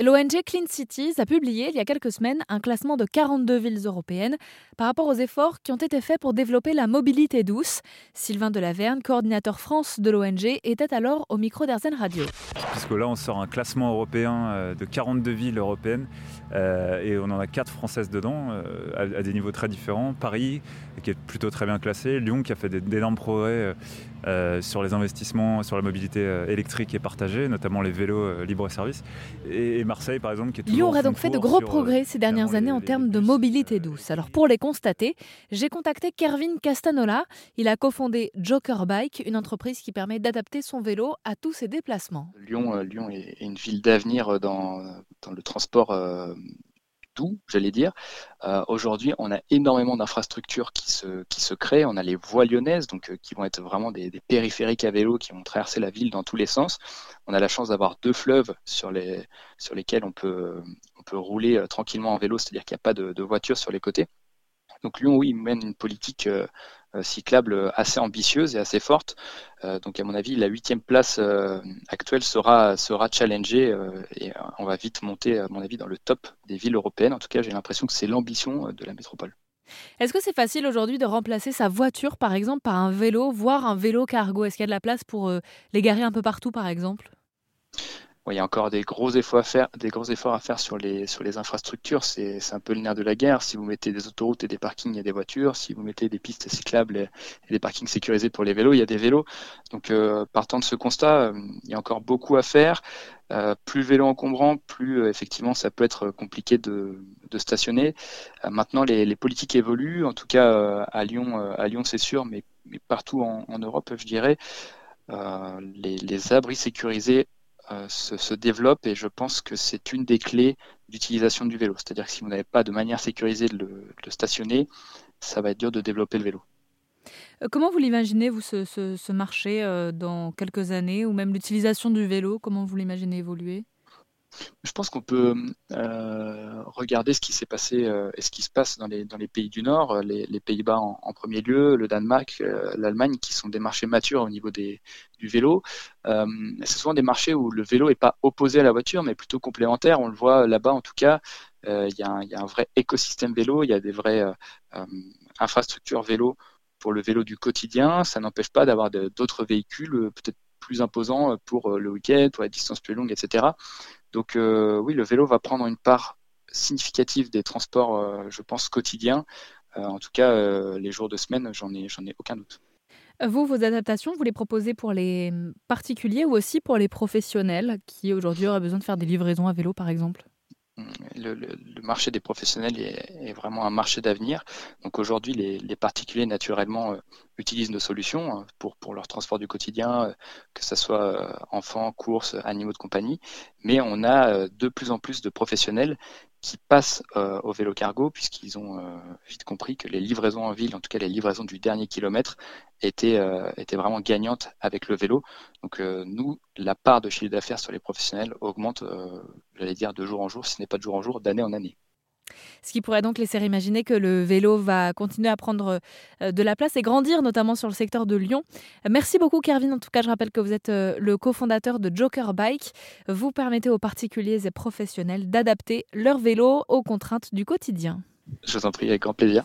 L'ONG Clean Cities a publié il y a quelques semaines un classement de 42 villes européennes par rapport aux efforts qui ont été faits pour développer la mobilité douce. Sylvain Delaverne, coordinateur France de l'ONG, était alors au micro d'Airzen Radio. Puisque là, on sort un classement européen euh, de 42 villes européennes euh, et on en a 4 françaises dedans euh, à, des niveaux très différents. Paris, qui est plutôt très bien classé, Lyon, qui a fait d'énormes progrès sur les investissements, sur la mobilité électrique et partagée, notamment les vélos libre-service. Et Marseille, par exemple, qui est Lyon aura donc fait de gros euh, progrès ces dernières années en termes de mobilité douce. Alors pour les constater, j'ai contacté Kervin Castanola. Il a cofondé Joker Bike, une entreprise qui permet d'adapter son vélo à tous ses déplacements. Lyon, euh, Lyon est une ville d'avenir dans, dans, le transport euh, tout, j'allais dire. Euh, aujourd'hui, on a énormément d'infrastructures qui se, créent. On a les voies lyonnaises, donc euh, qui vont être vraiment des, périphériques à vélo qui vont traverser la ville dans tous les sens. On a la chance d'avoir deux fleuves sur, les, lesquels on peut, rouler euh, tranquillement en vélo, c'est-à-dire qu'il n'y a pas de, voitures sur les côtés. Donc Lyon, oui, mène une politique cyclable assez ambitieuse et assez forte. Euh, donc à mon avis, la huitième place actuelle sera, sera challengée et on va vite monter, à mon avis, dans le top des villes européennes. En tout cas, j'ai l'impression que c'est l'ambition de la métropole. Est-ce que c'est facile aujourd'hui de remplacer sa voiture, par exemple, par un vélo, voire un vélo cargo? Est-ce qu'il y a de la place pour les garer un peu partout, par exemple? Il y a encore des gros efforts à faire, des gros efforts à faire sur les sur les infrastructures. C'est un peu le nerf de la guerre. Si vous mettez des autoroutes et des parkings, il y a des voitures. Si vous mettez des pistes cyclables et, des parkings sécurisés pour les vélos, il y a des vélos. Donc, euh, partant de ce constat, euh, il y a encore beaucoup à faire. Euh, plus le vélo encombrant, plus effectivement ça peut être compliqué de, de stationner. maintenant, les, les, politiques évoluent. En tout cas, à Lyon, à Lyon, c'est sûr, mais, mais partout en, en, Europe, je dirais. les, les abris sécurisés euh, se, développe et je pense que c'est une des clés d'utilisation du vélo. C'est-à-dire que si vous n'avez pas de manière sécurisée de le, stationner, ça va être dur de développer le vélo. Euh, comment vous l'imaginez, vous, ce, marché euh, dans quelques années, ou même l'utilisation du vélo, comment vous l'imaginez évoluer? Je pense qu'on peut euh, regarder ce qui s'est passé euh, et ce qui se passe dans les, pays du Nord, euh, les, Pays-Bas en, premier lieu, le Danemark, l'Allemagne, qui sont des marchés matures au niveau des, du vélo. c'est souvent des marchés où le vélo n'est pas opposé à la voiture, mais plutôt complémentaire. On le voit là-bas en tout cas. Il y, a un vrai écosystème vélo, il y a des vraies infrastructures vélo pour le vélo du quotidien. Ça n'empêche pas d'avoir d'autres véhicules peut-être plus imposants pour le week-end, pour la distance plus longue, etc. Donc euh, oui, le vélo va prendre une part significative des transports, euh, je pense, quotidiens. Euh, en tout cas, les jours de semaine, j'en ai, j'en ai aucun doute. Vous, vos adaptations, vous les proposez pour les particuliers ou aussi pour les professionnels qui aujourd'hui auraient besoin de faire des livraisons à vélo, par exemple? Le, marché des professionnels est, vraiment un marché d'avenir. Donc aujourd'hui, les, particuliers, naturellement, euh, utilisent nos solutions hein, pour, pour leur transport du quotidien, euh, que ce soit euh, enfants, courses, animaux de compagnie. Mais on a de plus en plus de professionnels qui passent euh, au vélo cargo puisqu'ils ont euh, vite compris que les livraisons en ville, en tout cas les livraisons du dernier kilomètre, étaient, euh, étaient vraiment gagnantes avec le vélo. Donc nous, la part de chiffre d'affaires sur les professionnels augmente, j'allais dire, de jour en jour, si ce n'est pas de jour en jour, d'année en année. Ce qui pourrait donc laisser imaginer que le vélo va continuer à prendre euh, de la place et grandir, notamment sur le secteur de Lyon. Merci beaucoup, Kervin. En tout cas, je rappelle que vous êtes euh, le cofondateur de Joker Bike. Vous permettez aux particuliers et professionnels d'adapter leur vélo aux contraintes du quotidien. Je vous en prie, avec grand plaisir.